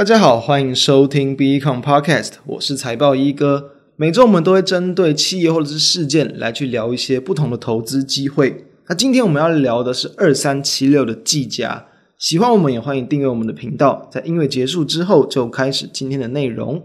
大家好，欢迎收听 BECON Podcast，我是财报一哥。每周我们都会针对企业或者是事件来去聊一些不同的投资机会。那今天我们要聊的是二三七六的计价。喜欢我们也欢迎订阅我们的频道。在音乐结束之后，就开始今天的内容。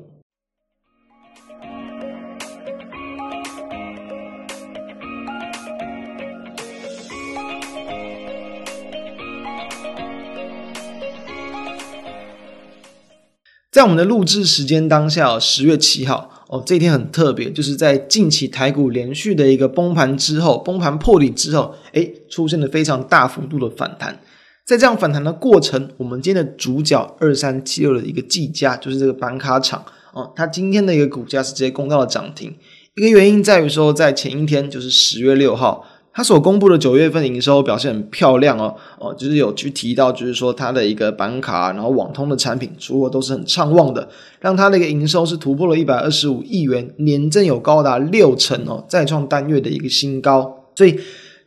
在我们的录制时间当下，十月七号哦，这一天很特别，就是在近期台股连续的一个崩盘之后，崩盘破底之后，诶，出现了非常大幅度的反弹。在这样反弹的过程，我们今天的主角二三七六的一个技嘉，就是这个板卡厂哦，它今天的一个股价是直接攻到了涨停。一个原因在于说，在前一天，就是十月六号。他所公布的九月份营收表现很漂亮哦，哦，就是有去提到，就是说它的一个板卡，然后网通的产品出货都是很畅旺的，让它的一个营收是突破了一百二十五亿元，年增有高达六成哦，再创单月的一个新高。所以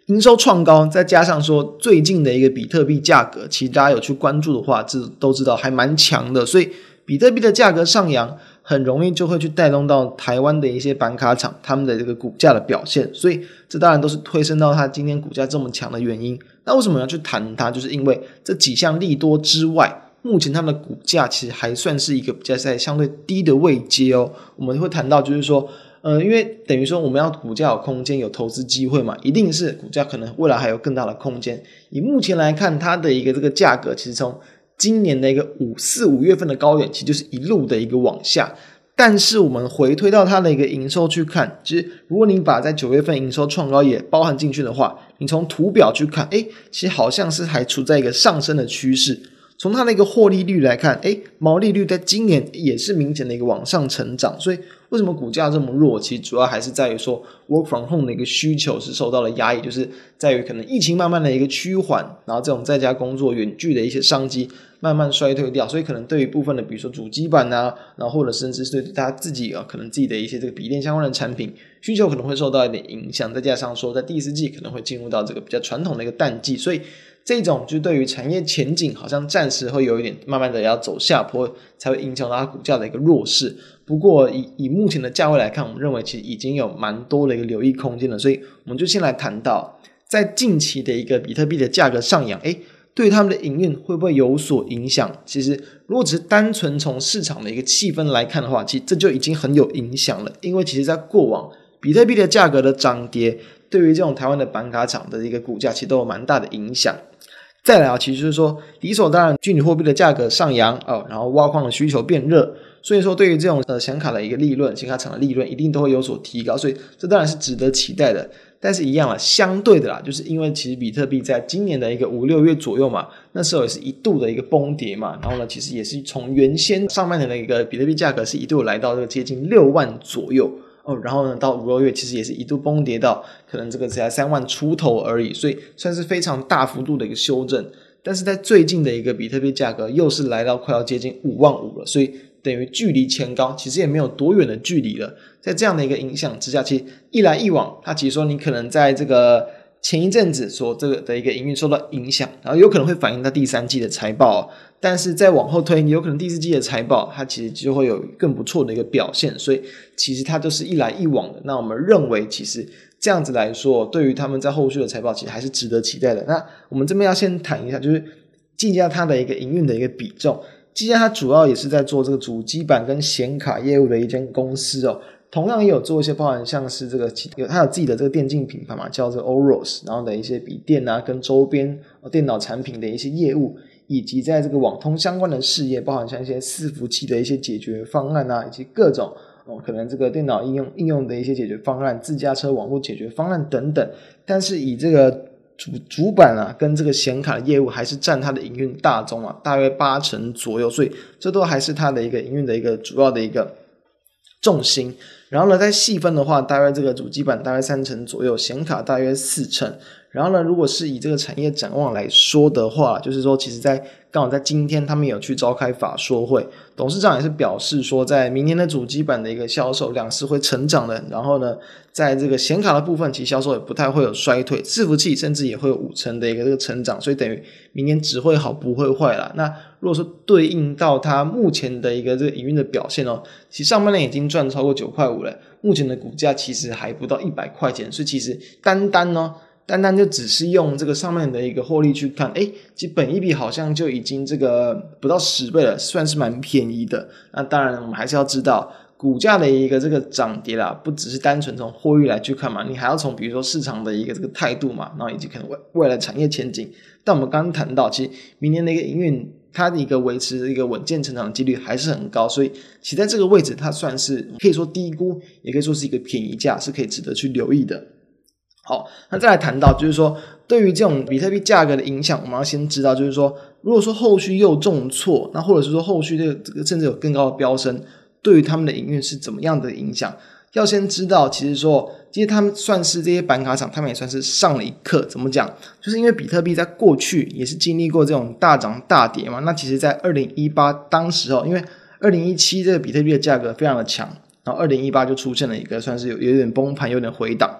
营收创高，再加上说最近的一个比特币价格，其实大家有去关注的话，这都知道还蛮强的，所以比特币的价格上扬。很容易就会去带动到台湾的一些板卡厂，他们的这个股价的表现，所以这当然都是推升到它今天股价这么强的原因。那为什么要去谈它？就是因为这几项利多之外，目前它们的股价其实还算是一个比较在相对低的位阶哦。我们会谈到，就是说，呃，因为等于说我们要股价有空间、有投资机会嘛，一定是股价可能未来还有更大的空间。以目前来看，它的一个这个价格，其实从今年的一个五四五月份的高点，其实就是一路的一个往下。但是我们回推到它的一个营收去看，其实如果你把在九月份营收创高也包含进去的话，你从图表去看，诶，其实好像是还处在一个上升的趋势。从它的一个获利率来看，诶，毛利率在今年也是明显的一个往上成长。所以为什么股价这么弱？其实主要还是在于说，work from home 的一个需求是受到了压抑，就是在于可能疫情慢慢的一个趋缓，然后这种在家工作远距的一些商机慢慢衰退掉。所以可能对于部分的，比如说主机板啊，然后或者甚至是对大家自己啊，可能自己的一些这个笔电相关的产品需求可能会受到一点影响。再加上说，在第四季可能会进入到这个比较传统的一个淡季，所以。这种就对于产业前景好像暂时会有一点慢慢的要走下坡，才会影响到它股价的一个弱势。不过以以目前的价位来看，我们认为其实已经有蛮多的一个留意空间了。所以我们就先来谈到，在近期的一个比特币的价格上扬，诶，对他们的营运会不会有所影响？其实如果只是单纯从市场的一个气氛来看的话，其实这就已经很有影响了。因为其实在过往比特币的价格的涨跌，对于这种台湾的板卡厂的一个股价，其实都有蛮大的影响。再来啊，其实就是说，理所当然，虚拟货币的价格上扬哦，然后挖矿的需求变热，所以说对于这种呃显卡的一个利润，显卡厂的利润一定都会有所提高，所以这当然是值得期待的。但是，一样啊，相对的啦，就是因为其实比特币在今年的一个五六月左右嘛，那时候也是一度的一个崩跌嘛，然后呢，其实也是从原先上半年的一个比特币价格是一度来到这个接近六万左右。哦，然后呢，到五六月其实也是一度崩跌到可能这个只在三万出头而已，所以算是非常大幅度的一个修正。但是在最近的一个比特币价格又是来到快要接近五万五了，所以等于距离前高其实也没有多远的距离了。在这样的一个影响之下，其实一来一往，它其实说你可能在这个。前一阵子所这个的一个营运受到影响，然后有可能会反映到第三季的财报，但是再往后推，你有可能第四季的财报它其实就会有更不错的一个表现，所以其实它都是一来一往的。那我们认为，其实这样子来说，对于他们在后续的财报，其实还是值得期待的。那我们这边要先谈一下，就是技嘉它的一个营运的一个比重，技嘉它主要也是在做这个主机板跟显卡业务的一间公司哦。同样也有做一些包含像是这个，有它有自己的这个电竞品牌嘛，叫做 Oros，然后的一些笔电啊，跟周边电脑产品的一些业务，以及在这个网通相关的事业，包含像一些伺服器的一些解决方案啊，以及各种哦，可能这个电脑应用应用的一些解决方案，自驾车网络解决方案等等。但是以这个主主板啊，跟这个显卡的业务，还是占它的营运大宗啊，大约八成左右，所以这都还是它的一个营运的一个主要的一个重心。然后呢，再细分的话，大约这个主机板大约三成左右，显卡大约四成，然后呢，如果是以这个产业展望来说的话，就是说，其实在刚好在今天，他们有去召开法说会，董事长也是表示说，在明年的主机板的一个销售量是会成长的。然后呢，在这个显卡的部分，其实销售也不太会有衰退，伺服器甚至也会有五成的一个这个成长，所以等于明年只会好不会坏啦。那如果说对应到它目前的一个这个营运的表现哦，其实上半年已经赚超过九块五了，目前的股价其实还不到一百块钱，所以其实单单呢。单单就只是用这个上面的一个获利去看，诶，其实本一笔好像就已经这个不到十倍了，算是蛮便宜的。那当然，我们还是要知道股价的一个这个涨跌啦，不只是单纯从获利来去看嘛，你还要从比如说市场的一个这个态度嘛，然后以及可能未未来产业前景。但我们刚刚谈到，其实明年的一个营运，它的一个维持一个稳健成长的几率还是很高，所以其实在这个位置，它算是可以说低估，也可以说是一个便宜价，是可以值得去留意的。好，那再来谈到，就是说，对于这种比特币价格的影响，我们要先知道，就是说，如果说后续又重挫，那或者是说后续这个这个甚至有更高的飙升，对于他们的营运是怎么样的影响？要先知道，其实说，其实他们算是这些板卡厂，他们也算是上了一课。怎么讲？就是因为比特币在过去也是经历过这种大涨大跌嘛。那其实，在二零一八当时候，因为二零一七这个比特币的价格非常的强，然后二零一八就出现了一个算是有有点崩盘，有点回档。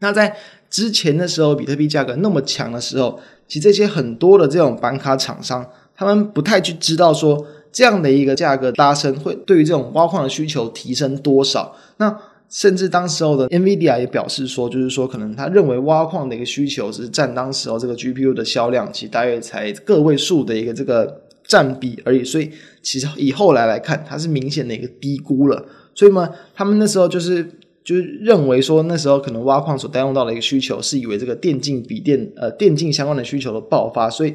那在之前的时候，比特币价格那么强的时候，其实这些很多的这种板卡厂商，他们不太去知道说这样的一个价格拉升会对于这种挖矿的需求提升多少。那甚至当时候的 NVIDIA 也表示说，就是说可能他认为挖矿的一个需求只是占当时候这个 GPU 的销量，其实大约才个位数的一个这个占比而已。所以其实以后来来看，它是明显的一个低估了。所以嘛，他们那时候就是。就是认为说那时候可能挖矿所带动到的一个需求，是以为这个电竞笔电呃电竞相关的需求的爆发，所以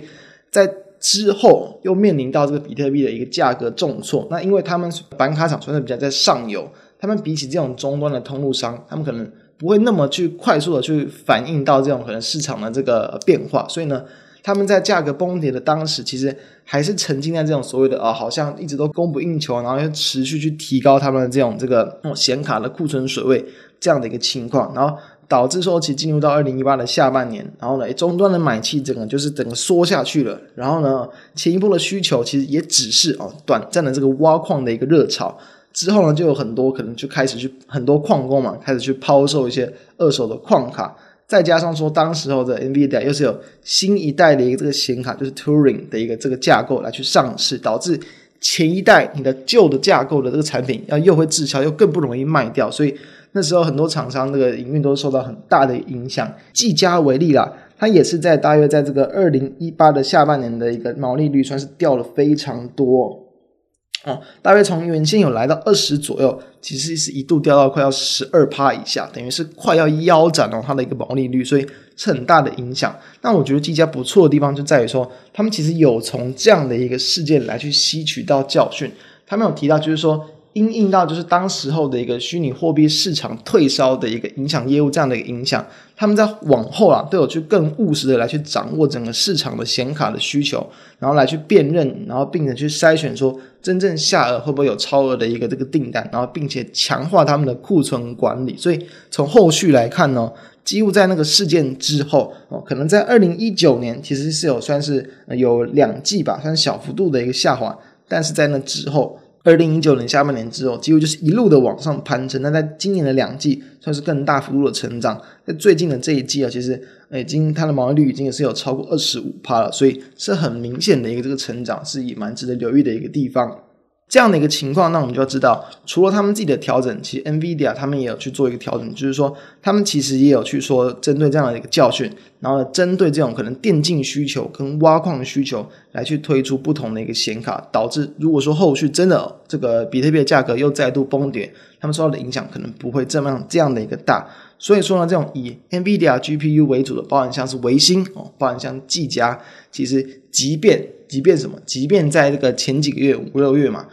在之后又面临到这个比特币的一个价格重挫。那因为他们板卡厂算是比较在上游，他们比起这种终端的通路商，他们可能不会那么去快速的去反映到这种可能市场的这个变化，所以呢。他们在价格崩跌的当时，其实还是沉浸在这种所谓的啊，好像一直都供不应求，然后又持续去提高他们这种这个显卡的库存水位这样的一个情况，然后导致说其进入到二零一八的下半年，然后呢，终端的买气整个就是整个缩下去了，然后呢，前一波的需求其实也只是哦短暂的这个挖矿的一个热潮，之后呢，就有很多可能就开始去很多矿工嘛，开始去抛售一些二手的矿卡。再加上说，当时候的 NVIDIA 又是有新一代的一个这个显卡，就是 Turing 的一个这个架构来去上市，导致前一代你的旧的架构的这个产品要又会滞销，又更不容易卖掉，所以那时候很多厂商这个营运都受到很大的影响。技嘉为例啦，它也是在大约在这个二零一八的下半年的一个毛利率算是掉了非常多。大约从原先有来到二十左右，其实是一度掉到快要十二趴以下，等于是快要腰斩了它的一个毛利率，所以是很大的影响。那我觉得技嘉不错的地方就在于说，他们其实有从这样的一个事件来去吸取到教训。他们有提到，就是说。因应到就是当时候的一个虚拟货币市场退烧的一个影响业务这样的一个影响，他们在往后啊都有去更务实的来去掌握整个市场的显卡的需求，然后来去辨认，然后并且去筛选说真正下额会不会有超额的一个这个订单，然后并且强化他们的库存管理。所以从后续来看呢，几乎在那个事件之后哦，可能在二零一九年其实是有算是有两季吧，算是小幅度的一个下滑，但是在那之后。二零一九年下半年之后，几乎就是一路的往上攀升。那在今年的两季，算是更大幅度的成长。在最近的这一季啊，其实已经它的毛利率已经也是有超过二十五趴了，所以是很明显的一个这个成长，是也蛮值得留意的一个地方。这样的一个情况，那我们就要知道，除了他们自己的调整，其实 NVIDIA 他们也有去做一个调整，就是说他们其实也有去说，针对这样的一个教训，然后针对这种可能电竞需求跟挖矿的需求，来去推出不同的一个显卡，导致如果说后续真的这个比特币的价格又再度崩跌，他们受到的影响可能不会这么样这样的一个大。所以说呢，这种以 NVIDIA GPU 为主的，包含像是微星哦，包含像技嘉，其实即便即便什么，即便在这个前几个月五六月嘛。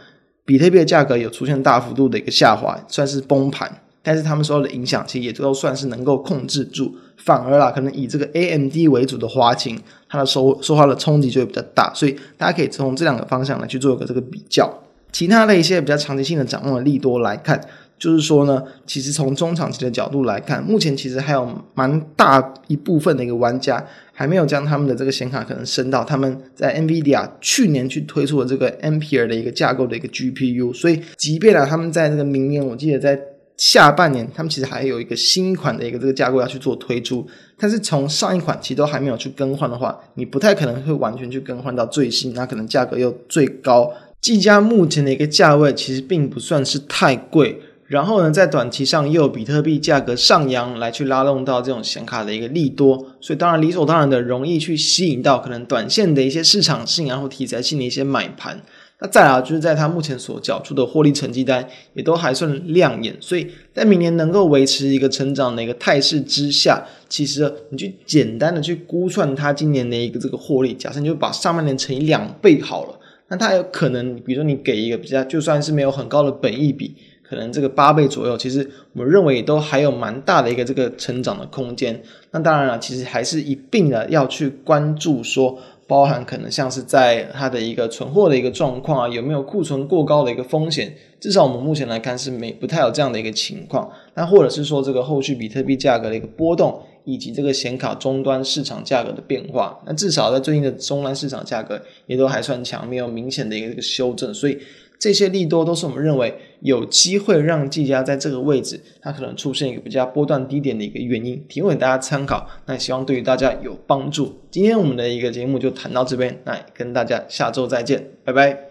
比特币的价格有出现大幅度的一个下滑，算是崩盘，但是他们受到的影响其实也都算是能够控制住，反而啦，可能以这个 AMD 为主的华擎，它的受受到的冲击就会比较大，所以大家可以从这两个方向来去做一个这个比较。其他的一些比较长期性的展望的利多来看，就是说呢，其实从中长期的角度来看，目前其实还有蛮大一部分的一个玩家还没有将他们的这个显卡可能升到他们在 NVIDIA 去年去推出的这个 Ampere 的一个架构的一个 GPU，所以即便啊他们在这个明年，我记得在下半年，他们其实还有一个新款的一个这个架构要去做推出，但是从上一款其实都还没有去更换的话，你不太可能会完全去更换到最新，那可能价格又最高。技嘉目前的一个价位其实并不算是太贵，然后呢，在短期上又有比特币价格上扬来去拉动到这种显卡的一个利多，所以当然理所当然的容易去吸引到可能短线的一些市场性然后题材性的一些买盘。那再来就是在它目前所缴出的获利成绩单也都还算亮眼，所以在明年能够维持一个成长的一个态势之下，其实你去简单的去估算它今年的一个这个获利，假设你就把上半年乘以两倍好了。那它有可能，比如说你给一个比较，就算是没有很高的本益比，可能这个八倍左右，其实我们认为也都还有蛮大的一个这个成长的空间。那当然了，其实还是一并的要去关注说，包含可能像是在它的一个存货的一个状况啊，有没有库存过高的一个风险。至少我们目前来看是没不太有这样的一个情况。那或者是说这个后续比特币价格的一个波动。以及这个显卡终端市场价格的变化，那至少在最近的终端市场价格也都还算强，没有明显的一个这个修正，所以这些利多都是我们认为有机会让技嘉在这个位置，它可能出现一个比较波段低点的一个原因，提供给大家参考。那希望对于大家有帮助。今天我们的一个节目就谈到这边，那跟大家下周再见，拜拜。